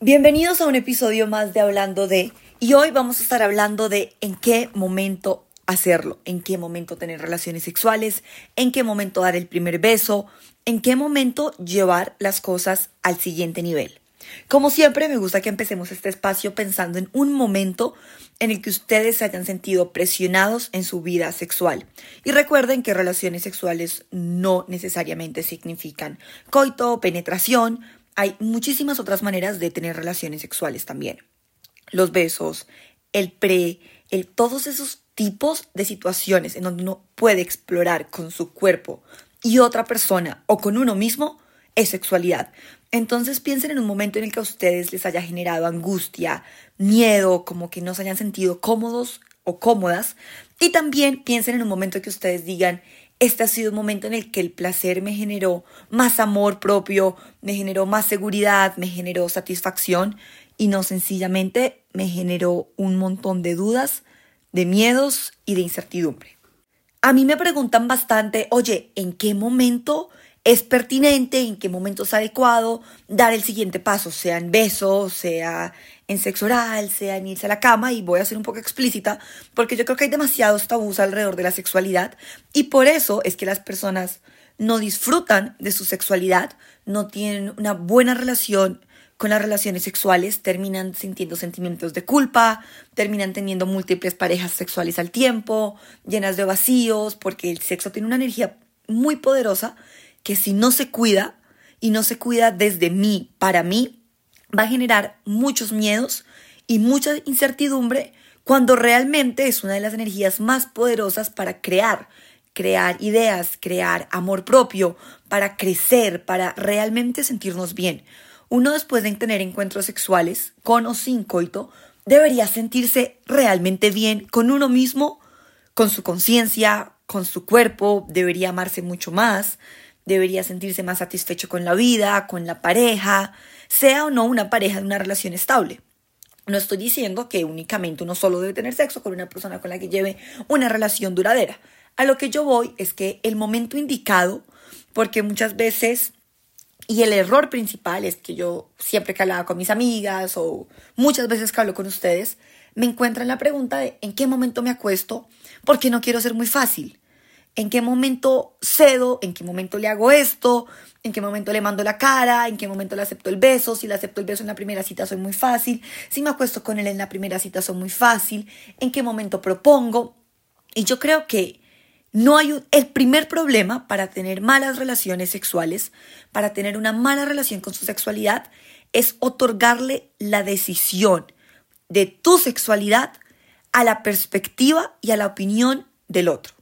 Bienvenidos a un episodio más de Hablando de, y hoy vamos a estar hablando de en qué momento hacerlo, en qué momento tener relaciones sexuales, en qué momento dar el primer beso, en qué momento llevar las cosas al siguiente nivel. Como siempre, me gusta que empecemos este espacio pensando en un momento en el que ustedes se hayan sentido presionados en su vida sexual. Y recuerden que relaciones sexuales no necesariamente significan coito penetración, hay muchísimas otras maneras de tener relaciones sexuales también. Los besos, el pre, el, todos esos tipos de situaciones en donde uno puede explorar con su cuerpo y otra persona o con uno mismo es sexualidad. Entonces piensen en un momento en el que a ustedes les haya generado angustia, miedo, como que no se hayan sentido cómodos o cómodas. Y también piensen en un momento en que ustedes digan, este ha sido un momento en el que el placer me generó más amor propio, me generó más seguridad, me generó satisfacción y no sencillamente me generó un montón de dudas, de miedos y de incertidumbre. A mí me preguntan bastante, oye, ¿en qué momento es pertinente, en qué momento es adecuado dar el siguiente paso, sea en besos, sea en sexo oral, sea en irse a la cama, y voy a ser un poco explícita, porque yo creo que hay demasiados tabús alrededor de la sexualidad, y por eso es que las personas no disfrutan de su sexualidad, no tienen una buena relación con las relaciones sexuales, terminan sintiendo sentimientos de culpa, terminan teniendo múltiples parejas sexuales al tiempo, llenas de vacíos, porque el sexo tiene una energía muy poderosa que si no se cuida y no se cuida desde mí para mí, va a generar muchos miedos y mucha incertidumbre cuando realmente es una de las energías más poderosas para crear, crear ideas, crear amor propio, para crecer, para realmente sentirnos bien. Uno después de tener encuentros sexuales, con o sin coito, debería sentirse realmente bien con uno mismo, con su conciencia, con su cuerpo, debería amarse mucho más, debería sentirse más satisfecho con la vida, con la pareja, sea o no una pareja de una relación estable. No estoy diciendo que únicamente uno solo debe tener sexo con una persona con la que lleve una relación duradera. A lo que yo voy es que el momento indicado, porque muchas veces, y el error principal es que yo siempre que hablaba con mis amigas o muchas veces que hablo con ustedes, me encuentro en la pregunta de en qué momento me acuesto, porque no quiero ser muy fácil en qué momento cedo, en qué momento le hago esto, en qué momento le mando la cara, en qué momento le acepto el beso, si le acepto el beso en la primera cita soy muy fácil, si me acuesto con él en la primera cita soy muy fácil, en qué momento propongo. Y yo creo que no hay el primer problema para tener malas relaciones sexuales, para tener una mala relación con su sexualidad, es otorgarle la decisión de tu sexualidad a la perspectiva y a la opinión del otro.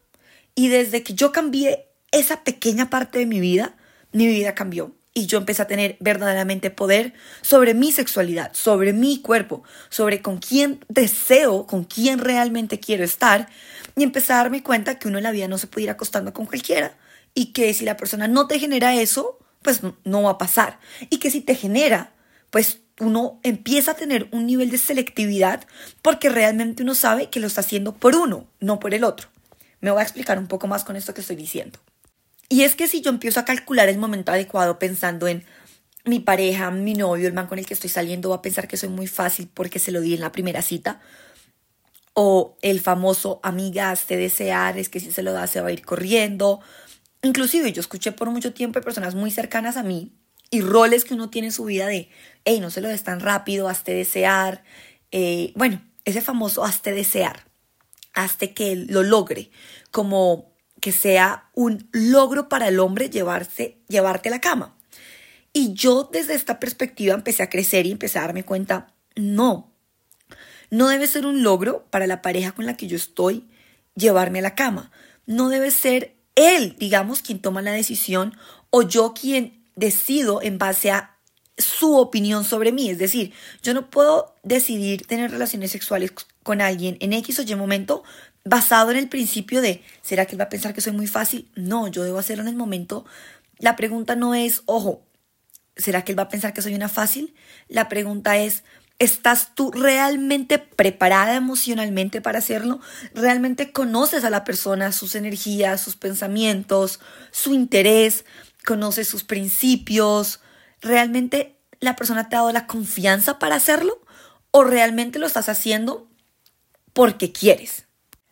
Y desde que yo cambié esa pequeña parte de mi vida, mi vida cambió. Y yo empecé a tener verdaderamente poder sobre mi sexualidad, sobre mi cuerpo, sobre con quién deseo, con quién realmente quiero estar. Y empecé a darme cuenta que uno en la vida no se puede ir acostando con cualquiera. Y que si la persona no te genera eso, pues no va a pasar. Y que si te genera, pues uno empieza a tener un nivel de selectividad porque realmente uno sabe que lo está haciendo por uno, no por el otro. Me voy a explicar un poco más con esto que estoy diciendo. Y es que si yo empiezo a calcular el momento adecuado pensando en mi pareja, mi novio, el man con el que estoy saliendo va a pensar que soy muy fácil porque se lo di en la primera cita. O el famoso amiga, te desear, es que si se lo da se va a ir corriendo. Inclusive yo escuché por mucho tiempo de personas muy cercanas a mí y roles que uno tiene en su vida de, hey, no se lo des tan rápido, hazte desear. Eh, bueno, ese famoso hazte desear hasta que lo logre, como que sea un logro para el hombre llevarse, llevarte a la cama. Y yo desde esta perspectiva empecé a crecer y empecé a darme cuenta, no, no debe ser un logro para la pareja con la que yo estoy llevarme a la cama. No debe ser él, digamos, quien toma la decisión o yo quien decido en base a su opinión sobre mí. Es decir, yo no puedo decidir tener relaciones sexuales con alguien en X o Y momento basado en el principio de, ¿será que él va a pensar que soy muy fácil? No, yo debo hacerlo en el momento. La pregunta no es, ojo, ¿será que él va a pensar que soy una fácil? La pregunta es, ¿estás tú realmente preparada emocionalmente para hacerlo? ¿Realmente conoces a la persona, sus energías, sus pensamientos, su interés? ¿Conoces sus principios? ¿Realmente la persona te ha dado la confianza para hacerlo o realmente lo estás haciendo porque quieres.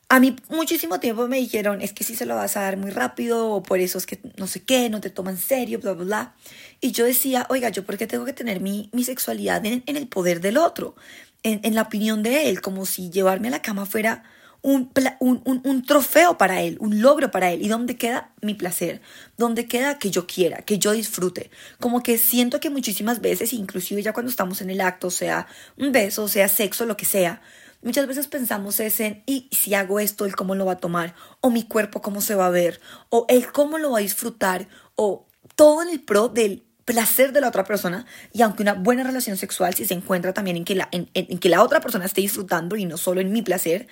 A mí muchísimo tiempo me dijeron, es que si se lo vas a dar muy rápido o por eso es que no sé qué, no te toma en serio, bla, bla, bla. Y yo decía, oiga, ¿yo por qué tengo que tener mi, mi sexualidad en, el poder del otro? En, en, la opinión de él, como si llevarme a la cama fuera un, un, un, trofeo para él, un logro para él. ¿Y dónde queda mi placer? ¿Dónde queda que yo quiera, que yo disfrute? Como que siento que muchísimas veces, inclusive ya cuando estamos en el acto, sea un beso, sea sexo, lo que sea, Muchas veces pensamos es en, y si hago esto, el cómo lo va a tomar, o mi cuerpo cómo se va a ver, o el cómo lo va a disfrutar, o todo en el pro del placer de la otra persona y aunque una buena relación sexual si se encuentra también en que la, en, en que la otra persona esté disfrutando y no solo en mi placer,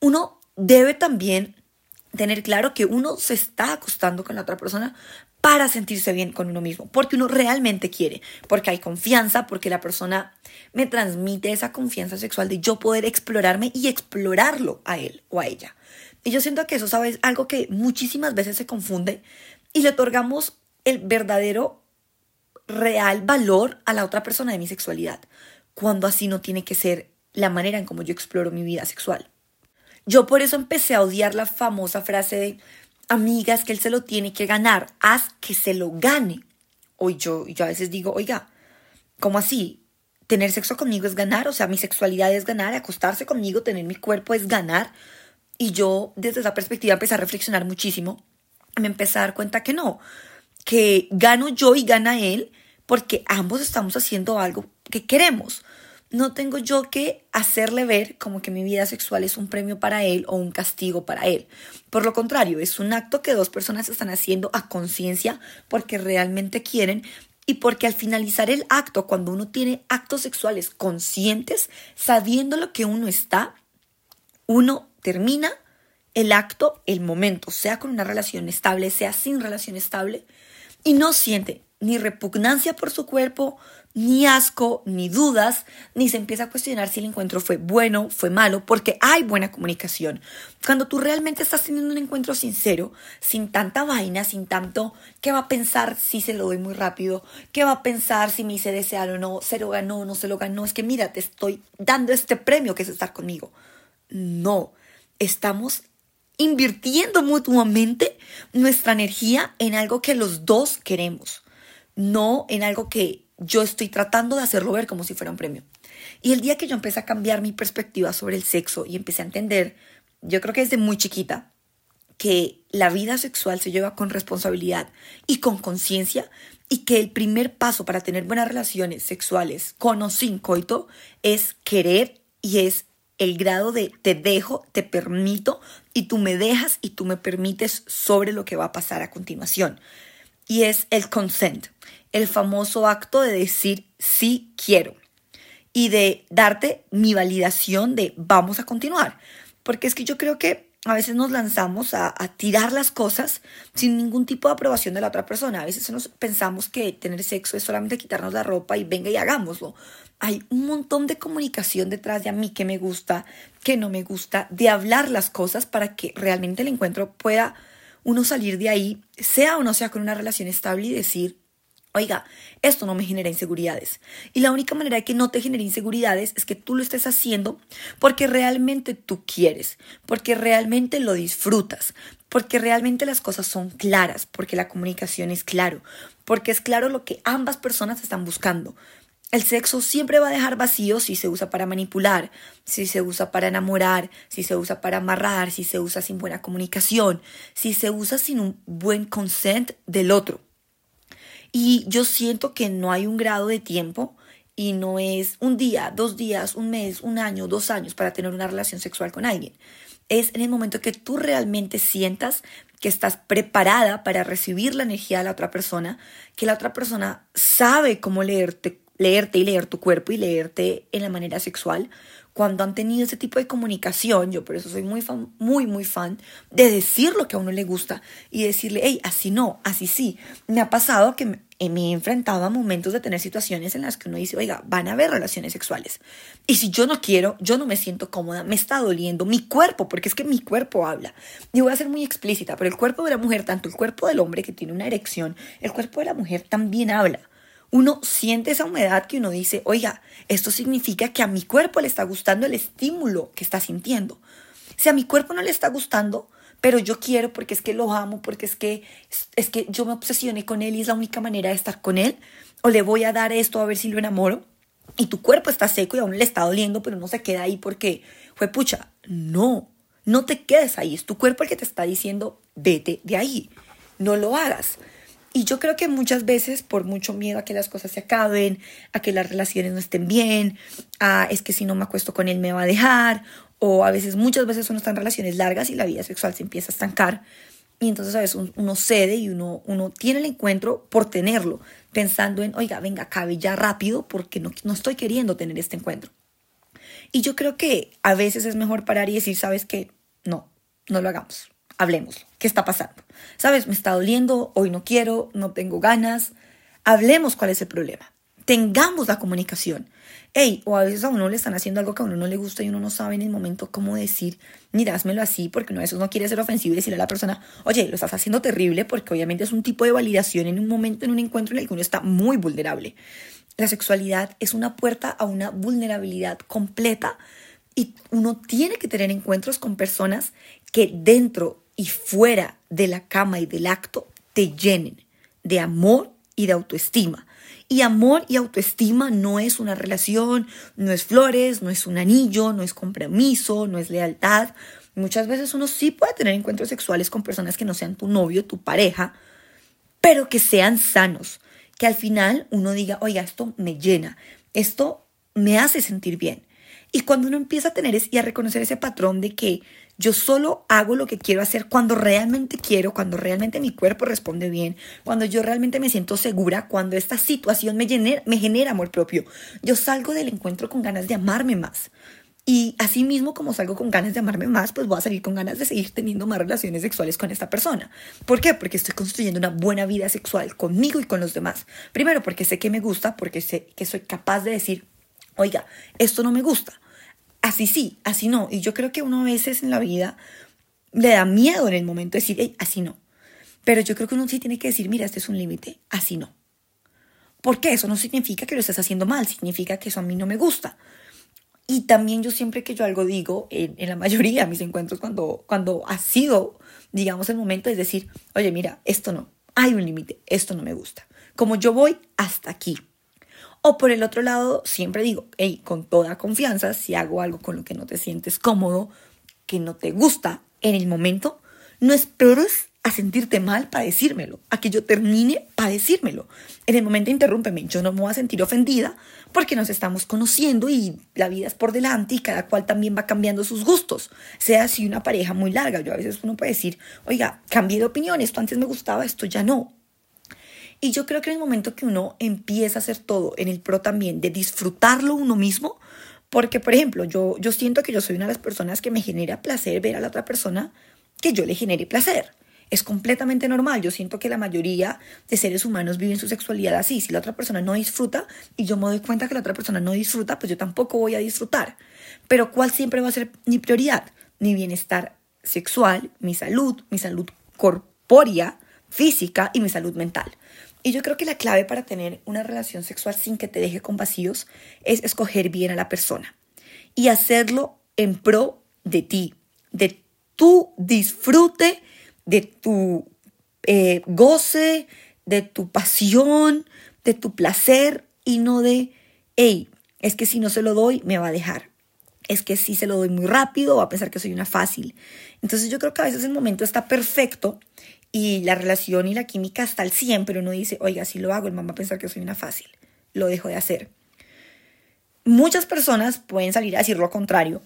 uno debe también tener claro que uno se está acostando con la otra persona para sentirse bien con uno mismo, porque uno realmente quiere, porque hay confianza, porque la persona me transmite esa confianza sexual de yo poder explorarme y explorarlo a él o a ella. Y yo siento que eso, ¿sabes? Algo que muchísimas veces se confunde y le otorgamos el verdadero, real valor a la otra persona de mi sexualidad, cuando así no tiene que ser la manera en cómo yo exploro mi vida sexual. Yo por eso empecé a odiar la famosa frase de amigas que él se lo tiene que ganar, haz que se lo gane. O yo, yo a veces digo, oiga, ¿cómo así? Tener sexo conmigo es ganar, o sea, mi sexualidad es ganar, acostarse conmigo, tener mi cuerpo es ganar. Y yo desde esa perspectiva empecé a reflexionar muchísimo. Me empecé a dar cuenta que no, que gano yo y gana él porque ambos estamos haciendo algo que queremos no tengo yo que hacerle ver como que mi vida sexual es un premio para él o un castigo para él. Por lo contrario, es un acto que dos personas están haciendo a conciencia porque realmente quieren y porque al finalizar el acto, cuando uno tiene actos sexuales conscientes, sabiendo lo que uno está, uno termina el acto, el momento, sea con una relación estable, sea sin relación estable, y no siente ni repugnancia por su cuerpo, ni asco, ni dudas, ni se empieza a cuestionar si el encuentro fue bueno, fue malo, porque hay buena comunicación. Cuando tú realmente estás teniendo un encuentro sincero, sin tanta vaina, sin tanto, ¿qué va a pensar si se lo doy muy rápido? ¿Qué va a pensar si me hice desear o no? ¿Se lo ganó no se lo ganó? Es que mira, te estoy dando este premio que es estar conmigo. No, estamos invirtiendo mutuamente nuestra energía en algo que los dos queremos no en algo que yo estoy tratando de hacerlo ver como si fuera un premio. Y el día que yo empecé a cambiar mi perspectiva sobre el sexo y empecé a entender, yo creo que desde muy chiquita, que la vida sexual se lleva con responsabilidad y con conciencia y que el primer paso para tener buenas relaciones sexuales con o sin coito es querer y es el grado de te dejo, te permito y tú me dejas y tú me permites sobre lo que va a pasar a continuación y es el consent, el famoso acto de decir sí quiero y de darte mi validación de vamos a continuar. Porque es que yo creo que a veces nos lanzamos a, tirar las cosas sin ningún tipo de aprobación de la otra persona. A veces nos pensamos que tener sexo es solamente quitarnos la ropa y venga y hagámoslo. Hay un montón de comunicación detrás de a mí que me gusta, que no me gusta, de hablar las cosas para que realmente el encuentro pueda uno salir de ahí, sea o no sea con una relación estable y decir, oiga, esto no me genera inseguridades. Y la única manera de que no te genere inseguridades es que tú lo estés haciendo porque realmente tú quieres, porque realmente lo disfrutas, porque realmente las cosas son claras, porque la comunicación es claro, porque es claro lo que ambas personas están buscando. El sexo siempre va a dejar vacío si se usa para manipular, si se usa para enamorar, si se usa para amarrar, si se usa sin buena comunicación, si se usa sin un buen consent del otro. Y yo siento que no hay un grado de tiempo y no es un día, dos días, un mes, un año, dos años para tener una relación sexual con alguien. Es en el momento que tú realmente sientas que estás preparada para recibir la energía de la otra persona, que la otra persona sabe cómo leerte leerte y leer tu cuerpo y leerte en la manera sexual, cuando han tenido ese tipo de comunicación, yo por eso soy muy fan, muy, muy fan de decir lo que a uno le gusta y decirle, hey, así no, así sí. Me ha pasado que me, eh, me he enfrentado a momentos de tener situaciones en las que uno dice, oiga, van a haber relaciones sexuales. Y si yo no quiero, yo no me siento cómoda, me está doliendo mi cuerpo, porque es que mi cuerpo habla. Y voy a ser muy explícita, pero el cuerpo de la mujer, tanto el cuerpo del hombre que tiene una erección, el cuerpo de la mujer también habla. Uno siente esa humedad que uno dice, oiga, esto significa que a mi cuerpo le está gustando el estímulo que está sintiendo. Si a mi cuerpo no le está gustando, pero yo quiero porque es que lo amo, porque es que es que yo me obsesioné con él y es la única manera de estar con él, o le voy a dar esto a ver si lo enamoro, y tu cuerpo está seco y aún le está doliendo, pero no se queda ahí porque fue pucha. No, no te quedes ahí, es tu cuerpo el que te está diciendo, vete de ahí, no lo hagas. Y yo creo que muchas veces, por mucho miedo a que las cosas se acaben, a que las relaciones no estén bien, a es que si no me acuesto con él me va a dejar, o a veces, muchas veces uno está en relaciones largas y la vida sexual se empieza a estancar. Y entonces a veces uno cede y uno, uno tiene el encuentro por tenerlo, pensando en, oiga, venga, acabe ya rápido porque no, no estoy queriendo tener este encuentro. Y yo creo que a veces es mejor parar y decir, sabes qué, no, no lo hagamos hablemos. ¿Qué está pasando? ¿Sabes? Me está doliendo, hoy no quiero, no tengo ganas. Hablemos cuál es el problema. Tengamos la comunicación. Ey, o a veces a uno le están haciendo algo que a uno no le gusta y uno no sabe en el momento cómo decir, mira, házmelo así, porque uno a veces no quiere ser ofensivo y decirle a la persona, oye, lo estás haciendo terrible, porque obviamente es un tipo de validación en un momento, en un encuentro en el que uno está muy vulnerable. La sexualidad es una puerta a una vulnerabilidad completa y uno tiene que tener encuentros con personas que dentro y fuera de la cama y del acto te llenen de amor y de autoestima. Y amor y autoestima no es una relación, no es flores, no es un anillo, no es compromiso, no es lealtad. Muchas veces uno sí puede tener encuentros sexuales con personas que no sean tu novio, tu pareja, pero que sean sanos. Que al final uno diga, oiga, esto me llena, esto me hace sentir bien. Y cuando uno empieza a tener y a reconocer ese patrón de que yo solo hago lo que quiero hacer cuando realmente quiero, cuando realmente mi cuerpo responde bien, cuando yo realmente me siento segura, cuando esta situación me genera, me genera amor propio. Yo salgo del encuentro con ganas de amarme más. Y así mismo como salgo con ganas de amarme más, pues voy a salir con ganas de seguir teniendo más relaciones sexuales con esta persona. ¿Por qué? Porque estoy construyendo una buena vida sexual conmigo y con los demás. Primero porque sé que me gusta, porque sé que soy capaz de decir, oiga, esto no me gusta así sí, así no. Y yo creo que uno a veces en la vida le da miedo en el momento de decir, así no. Pero yo creo que uno sí tiene que decir, mira, este es un límite, así no. Porque eso no significa que lo estés haciendo mal, significa que eso a mí no me gusta. Y también yo siempre que yo algo digo, en, en la mayoría de mis encuentros, cuando, cuando ha sido, digamos, el momento, es decir, oye, mira, esto no, hay un límite, esto no me gusta. Como yo voy hasta aquí, o por el otro lado, siempre digo, hey, con toda confianza, si hago algo con lo que no te sientes cómodo, que no te gusta en el momento, no esperes a sentirte mal para decírmelo, a que yo termine para decírmelo. En el momento interrúmpeme, yo no me voy a sentir ofendida porque nos estamos conociendo y la vida es por delante y cada cual también va cambiando sus gustos, sea así una pareja muy larga. Yo a veces uno puede decir, oiga, cambié de opinión, esto antes me gustaba, esto ya no. Y yo creo que en el momento que uno empieza a hacer todo en el pro también, de disfrutarlo uno mismo, porque, por ejemplo, yo, yo siento que yo soy una de las personas que me genera placer ver a la otra persona que yo le genere placer. Es completamente normal. Yo siento que la mayoría de seres humanos viven su sexualidad así. Si la otra persona no disfruta y yo me doy cuenta que la otra persona no disfruta, pues yo tampoco voy a disfrutar. Pero ¿cuál siempre va a ser mi prioridad? Mi bienestar sexual, mi salud, mi salud corpórea, física y mi salud mental. Y yo creo que la clave para tener una relación sexual sin que te deje con vacíos es escoger bien a la persona y hacerlo en pro de ti, de tu disfrute, de tu eh, goce, de tu pasión, de tu placer y no de, hey, es que si no se lo doy, me va a dejar. Es que si se lo doy muy rápido, va a pensar que soy una fácil. Entonces yo creo que a veces el momento está perfecto y la relación y la química está al 100, pero uno dice, oiga, si lo hago, el mamá va a pensar que soy una fácil. Lo dejo de hacer. Muchas personas pueden salir a decir lo contrario.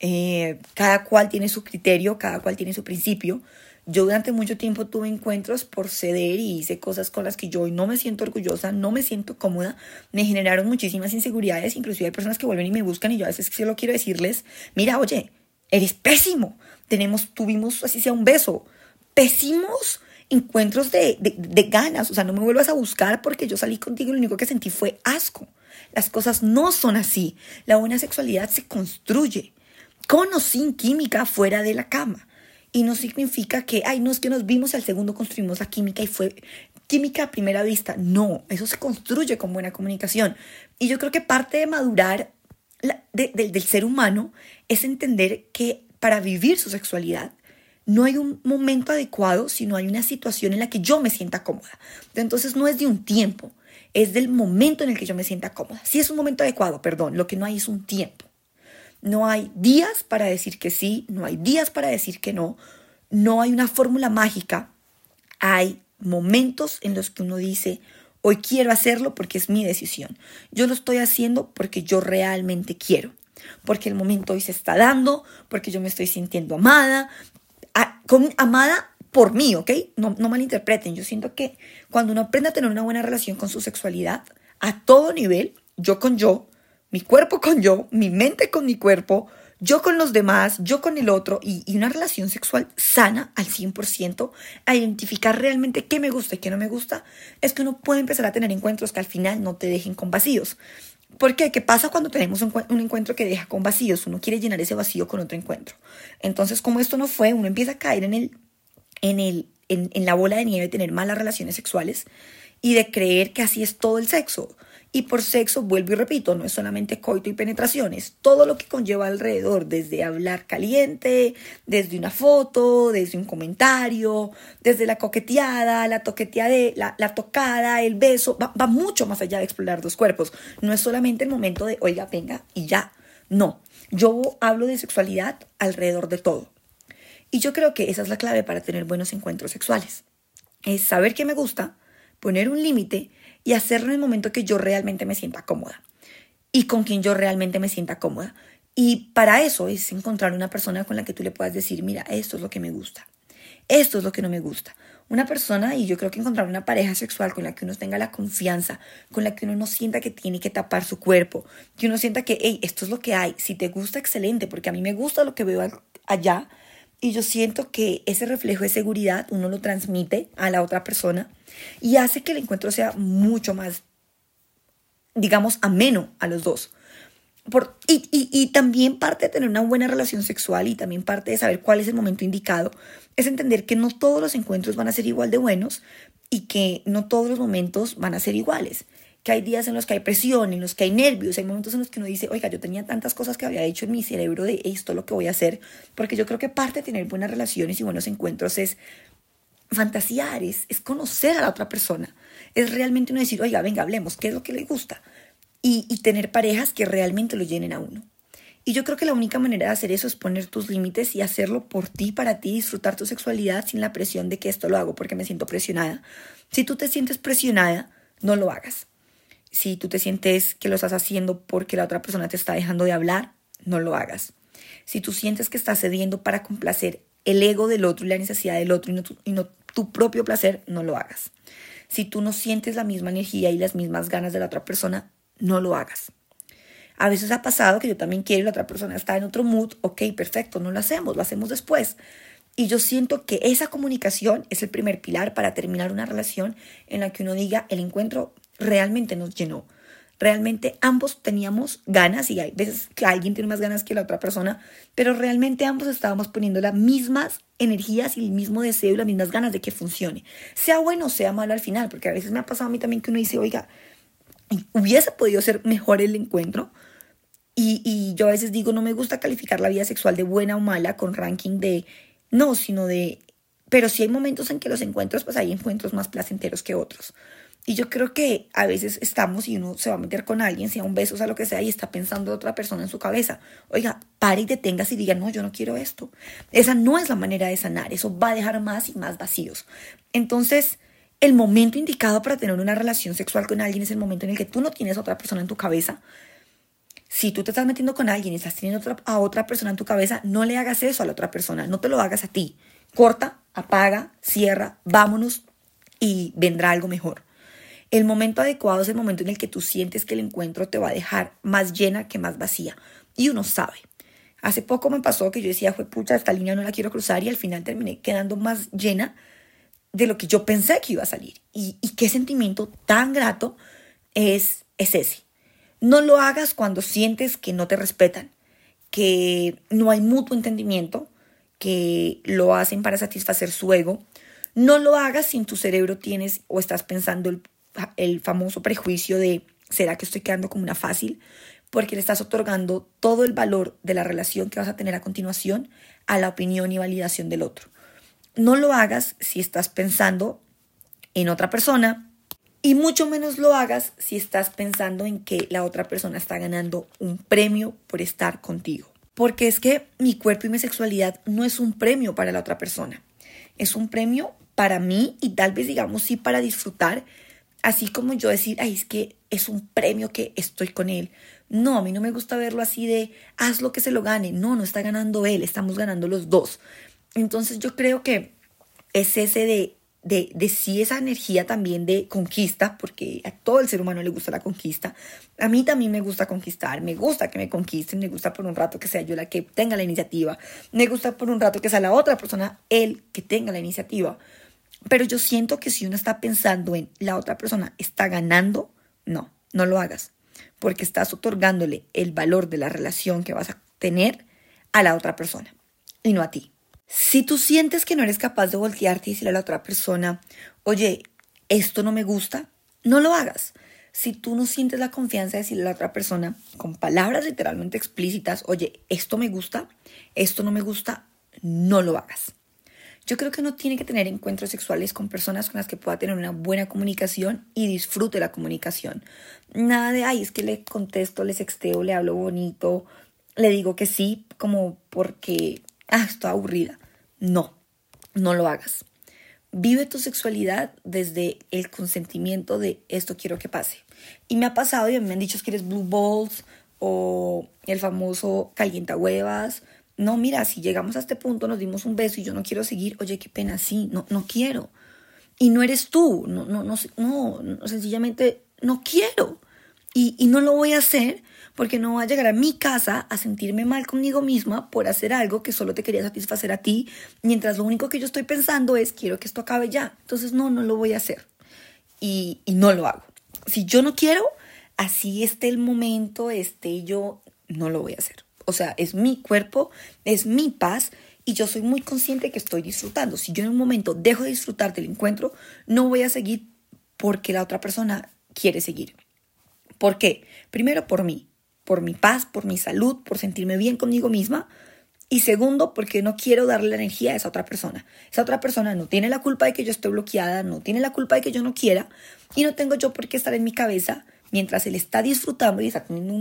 Eh, cada cual tiene su criterio, cada cual tiene su principio. Yo durante mucho tiempo tuve encuentros por ceder y hice cosas con las que yo hoy no me siento orgullosa, no me siento cómoda, me generaron muchísimas inseguridades, inclusive hay personas que vuelven y me buscan y yo a veces solo quiero decirles, mira, oye, eres pésimo, tenemos, tuvimos así sea un beso, pésimos encuentros de, ganas. O sea, no me vuelvas a buscar porque yo salí contigo y lo único que sentí fue asco. Las cosas no son así. La buena sexualidad se construye con o sin química fuera de la cama. Y no significa que, ay, no es que nos vimos al segundo construimos la química y fue química a primera vista. No, eso se construye con buena comunicación. Y yo creo que parte de madurar del ser humano es entender que para vivir su sexualidad no hay un momento adecuado, sino hay una situación en la que yo me sienta cómoda. Entonces no es de un tiempo, es del momento en el que yo me sienta cómoda. Si es un momento adecuado, perdón, lo que no hay es un tiempo. No hay días para decir que sí, no hay días para decir que no, no hay una fórmula mágica. Hay momentos en los que uno dice, hoy quiero hacerlo porque es mi decisión. Yo lo estoy haciendo porque yo realmente quiero. Porque el momento hoy se está dando, porque yo me estoy sintiendo amada, amada por mí, ¿ok? No, no malinterpreten. Yo siento que cuando uno aprende a tener una buena relación con su sexualidad, a todo nivel, yo con yo, mi cuerpo con yo, mi mente con mi cuerpo, yo con los demás, yo con el otro y, una relación sexual sana al 100%, a identificar realmente qué me gusta y qué no me gusta, es que uno puede empezar a tener encuentros que al final no te dejen con vacíos. ¿Por qué? ¿Qué pasa cuando tenemos un, un, encuentro que deja con vacíos? Uno quiere llenar ese vacío con otro encuentro. Entonces, como esto no fue, uno empieza a caer en, el, en, el, en, en la bola de nieve de tener malas relaciones sexuales y de creer que así es todo el sexo. Y por sexo, vuelvo y repito, no es solamente coito y penetraciones, todo lo que conlleva alrededor, desde hablar caliente, desde una foto, desde un comentario, desde la coqueteada, la toqueteada, la, la tocada, el beso, va, va mucho más allá de explorar dos cuerpos. No es solamente el momento de, oiga, venga y ya. No, yo hablo de sexualidad alrededor de todo. Y yo creo que esa es la clave para tener buenos encuentros sexuales. Es saber qué me gusta, poner un límite y hacerlo en el momento que yo realmente me sienta cómoda y con quien yo realmente me sienta cómoda. Y para eso es encontrar una persona con la que tú le puedas decir, mira, esto es lo que me gusta, esto es lo que no me gusta. Una persona, y yo creo que encontrar una pareja sexual con la que uno tenga la confianza, con la que uno no sienta que tiene que tapar su cuerpo, que uno sienta que, hey, esto es lo que hay, si te gusta, excelente, porque a mí me gusta lo que veo allá, y yo siento que ese reflejo de seguridad uno lo transmite a la otra persona y hace que el encuentro sea mucho más, digamos, ameno a los dos. Por, y, y, y, también parte de tener una buena relación sexual y también parte de saber cuál es el momento indicado es entender que no todos los encuentros van a ser igual de buenos y que no todos los momentos van a ser iguales que hay días en los que hay presión, en los que hay nervios, hay momentos en los que uno dice, oiga, yo tenía tantas cosas que había hecho en mi cerebro de esto lo que voy a hacer, porque yo creo que parte de tener buenas relaciones y buenos encuentros es fantasear, es, conocer a la otra persona, es realmente uno decir, oiga, venga, hablemos, ¿qué es lo que le gusta? Y, y tener parejas que realmente lo llenen a uno. Y yo creo que la única manera de hacer eso es poner tus límites y hacerlo por ti, para ti, disfrutar tu sexualidad sin la presión de que esto lo hago porque me siento presionada. Si tú te sientes presionada, no lo hagas. Si tú te sientes que lo estás haciendo porque la otra persona te está dejando de hablar, no lo hagas. Si tú sientes que estás cediendo para complacer el ego del otro y la necesidad del otro y no, tu, no tu propio placer, no lo hagas. Si tú no sientes la misma energía y las mismas ganas de la otra persona, no lo hagas. A veces ha pasado que yo también quiero y la otra persona está en otro mood, ok, perfecto, no lo hacemos, lo hacemos después. Y yo siento que esa comunicación es el primer pilar para terminar una relación en la que uno diga, el encuentro realmente nos llenó. Realmente ambos teníamos ganas y hay veces que alguien tiene más ganas que la otra persona, pero realmente ambos estábamos poniendo las mismas energías y el mismo deseo y las mismas ganas de que funcione. Sea bueno o sea malo al final, porque a veces me ha pasado a mí también que uno dice, oiga, hubiese podido ser mejor el encuentro. Y, y yo a veces digo, no me gusta calificar la vida sexual de buena o mala con ranking de no, sino de... Pero sí hay momentos en que los encuentros, pues hay encuentros más placenteros que otros. Y yo creo que a veces estamos y uno se va a meter con alguien, sea un beso, sea lo que sea, y está pensando otra persona en su cabeza. Oiga, pare y deténgase y diga, no, yo no quiero esto. Esa no es la manera de sanar, eso va a dejar más y más vacíos. Entonces, el momento indicado para tener una relación sexual con alguien es el momento en el que tú no tienes a otra persona en tu cabeza. Si tú te estás metiendo con alguien y estás teniendo a otra persona en tu cabeza, no le hagas eso a la otra persona, no te lo hagas a ti. Corta, apaga, cierra, vámonos y vendrá algo mejor. El momento adecuado es el momento en el que tú sientes que el encuentro te va a dejar más llena que más vacía. Y uno sabe. Hace poco me pasó que yo decía, fue pucha, esta línea no la quiero cruzar y al final terminé quedando más llena de lo que yo pensé que iba a salir. Y, qué sentimiento tan grato es, es ese. No lo hagas cuando sientes que no te respetan, que no hay mutuo entendimiento, que lo hacen para satisfacer su ego. No lo hagas si en tu cerebro tienes o estás pensando el, el famoso prejuicio de ¿será que estoy quedando como una fácil? Porque le estás otorgando todo el valor de la relación que vas a tener a continuación a la opinión y validación del otro. No lo hagas si estás pensando en otra persona y mucho menos lo hagas si estás pensando en que la otra persona está ganando un premio por estar contigo. Porque es que mi cuerpo y mi sexualidad no es un premio para la otra persona. Es un premio para mí y tal vez digamos sí para disfrutar, así como yo decir, ay, es que es un premio que estoy con él. No, a mí no me gusta verlo así de, haz lo que se lo gane. No, no está ganando él, estamos ganando los dos. Entonces yo creo que es ese de de, de sí esa energía también de conquista, porque a todo el ser humano le gusta la conquista. A mí también me gusta conquistar, me gusta que me conquisten, me gusta por un rato que sea yo la que tenga la iniciativa, me gusta por un rato que sea la otra persona el que tenga la iniciativa. Pero yo siento que si uno está pensando en la otra persona está ganando, no, no lo hagas, porque estás otorgándole el valor de la relación que vas a tener a la otra persona y no a ti. Si tú sientes que no eres capaz de voltearte y decirle a la otra persona, oye, esto no me gusta, no lo hagas. Si tú no sientes la confianza de decirle a la otra persona con palabras literalmente explícitas, oye, esto me gusta, esto no me gusta, no lo hagas. Yo creo que uno tiene que tener encuentros sexuales con personas con las que pueda tener una buena comunicación y disfrute la comunicación. Nada de, ay, es que le contesto, le sexteo, le hablo bonito, le digo que sí, como porque ah, estoy aburrida. No, no lo hagas. Vive tu sexualidad desde el consentimiento de esto quiero que pase. Y me ha pasado y me han dicho que eres blue balls o el famoso calienta huevas. No, mira, si llegamos a este punto, nos dimos un beso y yo no quiero seguir, oye, qué pena, sí, no, no quiero. Y no eres tú, no, no, no, no, sencillamente no quiero. Y, y no lo voy a hacer porque no voy a llegar a mi casa a sentirme mal conmigo misma por hacer algo que solo te quería satisfacer a ti, mientras lo único que yo estoy pensando es quiero que esto acabe ya. Entonces no, no lo voy a hacer. Y, y no lo hago. Si yo no quiero, así esté el momento, esté yo, no lo voy a hacer. O sea, es mi cuerpo, es mi paz y yo soy muy consciente que estoy disfrutando. Si yo en un momento dejo de disfrutar del encuentro, no voy a seguir porque la otra persona quiere seguir. ¿Por qué? Primero por mí por mi paz, por mi salud, por sentirme bien conmigo misma. Y segundo, porque no quiero darle la energía a esa otra persona. Esa otra persona no tiene la culpa de que yo esté bloqueada, no tiene la culpa de que yo no quiera y no tengo yo por qué estar en mi cabeza mientras él está disfrutando y está teniendo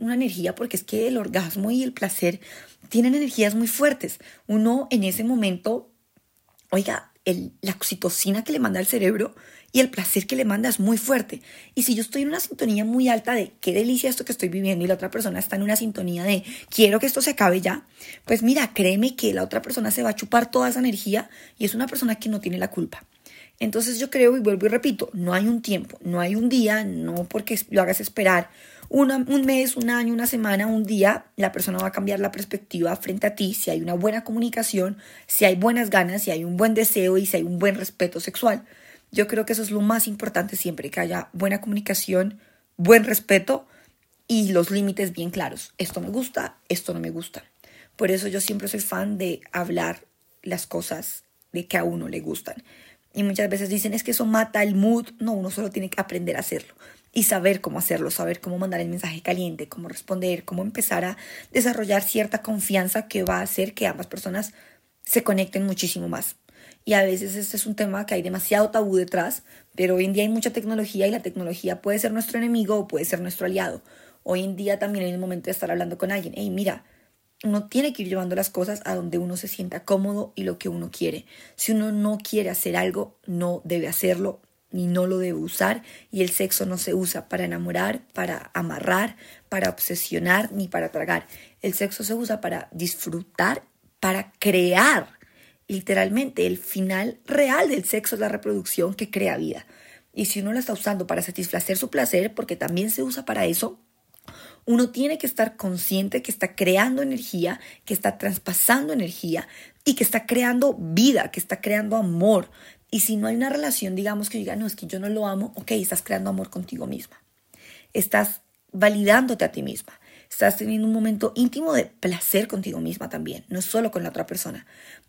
una, energía, porque es que el orgasmo y el placer tienen energías muy fuertes. Uno en ese momento, oiga, la oxitocina que le manda al cerebro y el placer que le manda es muy fuerte. Y si yo estoy en una sintonía muy alta de qué delicia esto que estoy viviendo y la otra persona está en una sintonía de quiero que esto se acabe ya, pues mira, créeme que la otra persona se va a chupar toda esa energía y es una persona que no tiene la culpa. Entonces yo creo y vuelvo y repito, no hay un tiempo, no hay un día, no porque lo hagas esperar un mes, un año, una semana, un día, la persona va a cambiar la perspectiva frente a ti si hay una buena comunicación, si hay buenas ganas, si hay un buen deseo y si hay un buen respeto sexual. Yo creo que eso es lo más importante siempre, que haya buena comunicación, buen respeto y los límites bien claros. Esto me gusta, esto no me gusta. Por eso yo siempre soy fan de hablar las cosas de que a uno le gustan. Y muchas veces dicen, es que eso mata el mood. No, uno solo tiene que aprender a hacerlo y saber cómo hacerlo, saber cómo mandar el mensaje caliente, cómo responder, cómo empezar a desarrollar cierta confianza que va a hacer que ambas personas se conecten muchísimo más. Y a veces este es un tema que hay demasiado tabú detrás, pero hoy en día hay mucha tecnología y la tecnología puede ser nuestro enemigo o puede ser nuestro aliado. Hoy en día también es el momento de estar hablando con alguien. Hey, mira, uno tiene que ir llevando las cosas a donde uno se sienta cómodo y lo que uno quiere. Si uno no quiere hacer algo, no debe hacerlo ni no lo debe usar y el sexo no se usa para enamorar, para amarrar, para obsesionar ni para tragar. El sexo se usa para disfrutar, para crear literalmente el final real del sexo es la reproducción que crea vida. Y si uno la está usando para satisfacer su placer, porque también se usa para eso, uno tiene que estar consciente que está creando energía, que está traspasando energía y que está creando vida, que está creando amor. Y si no hay una relación, digamos que diga, no, es que yo no lo amo, ok, estás creando amor contigo misma. Estás validándote a ti misma. Estás teniendo un momento íntimo de placer contigo misma también, no solo con la otra persona.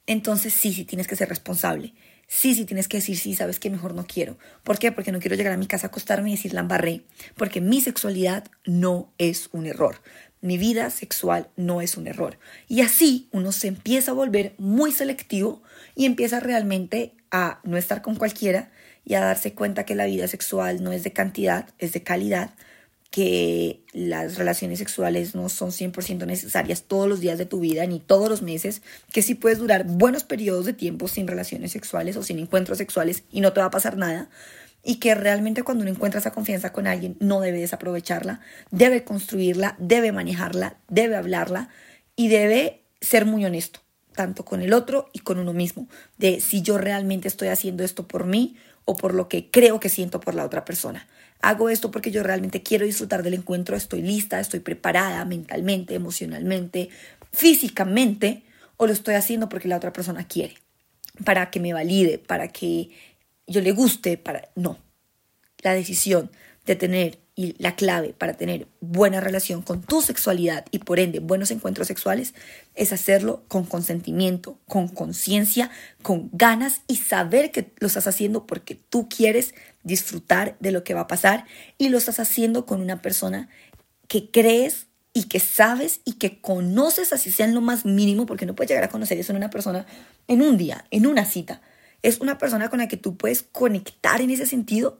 Entonces sí, sí tienes que ser responsable. Sí, sí, tienes que decir, sí, sabes que mejor no quiero. ¿Por qué? Porque no quiero llegar a mi casa a acostarme y decir la embarré. Porque mi sexualidad no es un error. Mi vida sexual no es un error. Y así uno se empieza a volver muy selectivo y empieza realmente a no estar con cualquiera y a darse cuenta que la vida sexual no es de cantidad, es de calidad, que las relaciones sexuales no son 100% necesarias todos los días de tu vida ni todos los meses, que sí puedes durar buenos periodos de tiempo sin relaciones sexuales o sin encuentros sexuales y no te va a pasar nada, y que realmente cuando uno encuentra esa confianza con alguien no debe desaprovecharla, debe construirla, debe manejarla, debe hablarla y debe ser muy honesto, tanto con el otro y con uno mismo, de si yo realmente estoy haciendo esto por mí o por lo que creo que siento por la otra persona. Hago esto porque yo realmente quiero disfrutar del encuentro, estoy lista, estoy preparada mentalmente, emocionalmente, físicamente, o lo estoy haciendo porque la otra persona quiere, para que me valide, para que yo le guste, para... No, la decisión de tener y la clave para tener buena relación con tu sexualidad y por ende buenos encuentros sexuales es hacerlo con consentimiento, con conciencia, con ganas y saber que lo estás haciendo porque tú quieres disfrutar de lo que va a pasar y lo estás haciendo con una persona que crees y que sabes y que conoces así sea en lo más mínimo porque no puedes llegar a conocer eso en una persona en un día, en una cita. Es una persona con la que tú puedes conectar en ese sentido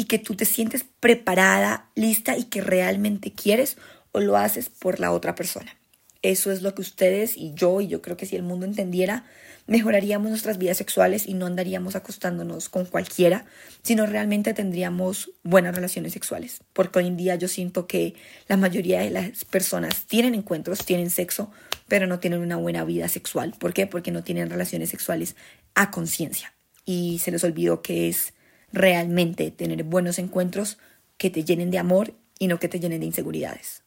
y que tú te sientes preparada, lista y que realmente quieres o lo haces por la otra persona. Eso es lo que ustedes y yo, y yo creo que si el mundo entendiera, mejoraríamos nuestras vidas sexuales y no andaríamos acostándonos con cualquiera, sino realmente tendríamos buenas relaciones sexuales. Porque hoy en día yo siento que la mayoría de las personas tienen encuentros, tienen sexo, pero no tienen una buena vida sexual. ¿Por qué? Porque no tienen relaciones sexuales a conciencia. Y se les olvidó que es realmente tener buenos encuentros que te llenen de amor y no que te llenen de inseguridades.